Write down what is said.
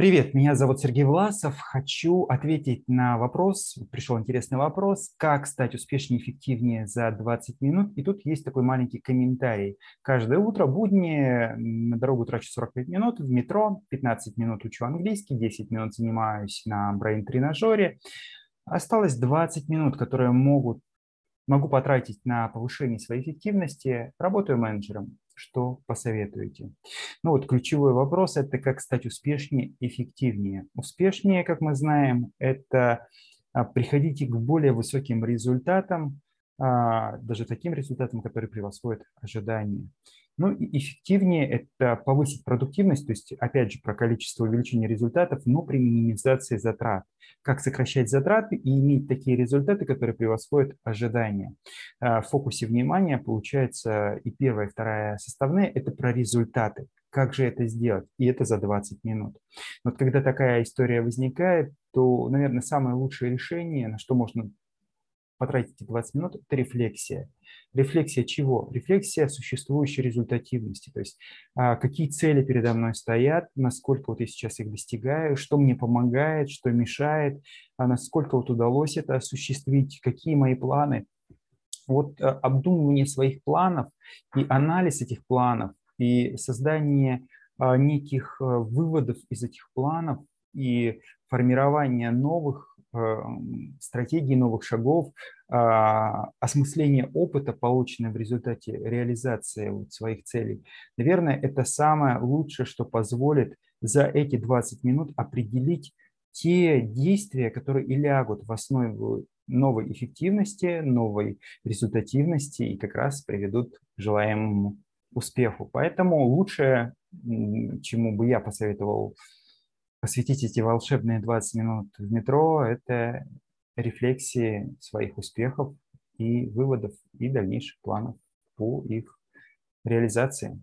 Привет, меня зовут Сергей Власов. Хочу ответить на вопрос, пришел интересный вопрос, как стать успешнее и эффективнее за 20 минут. И тут есть такой маленький комментарий. Каждое утро, будни, на дорогу трачу 45 минут, в метро 15 минут учу английский, 10 минут занимаюсь на брейн-тренажере. Осталось 20 минут, которые могут, могу потратить на повышение своей эффективности. Работаю менеджером что посоветуете? Ну вот ключевой вопрос – это как стать успешнее, эффективнее. Успешнее, как мы знаем, это а, приходите к более высоким результатам, а, даже таким результатам, которые превосходят ожидания. Ну и эффективнее – это повысить продуктивность, то есть, опять же, про количество увеличения результатов, но при минимизации затрат. Как сокращать затраты и иметь такие результаты, которые превосходят ожидания. А, в фокусе внимания получается и первая, и вторая составные – это про результаты. Как же это сделать? И это за 20 минут. Вот когда такая история возникает, то, наверное, самое лучшее решение, на что можно потратите 20 минут, это рефлексия. Рефлексия чего? Рефлексия существующей результативности. То есть а, какие цели передо мной стоят, насколько вот я сейчас их достигаю, что мне помогает, что мешает, а насколько вот удалось это осуществить, какие мои планы. Вот а, обдумывание своих планов и анализ этих планов и создание неких а, выводов из этих планов и формирование новых стратегии новых шагов, а, осмысление опыта, полученного в результате реализации своих целей, наверное, это самое лучшее, что позволит за эти 20 минут определить те действия, которые и лягут в основу новой эффективности, новой результативности и как раз приведут к желаемому успеху. Поэтому лучшее, чему бы я посоветовал посвятить эти волшебные 20 минут в метро – это рефлексии своих успехов и выводов и дальнейших планов по их реализации.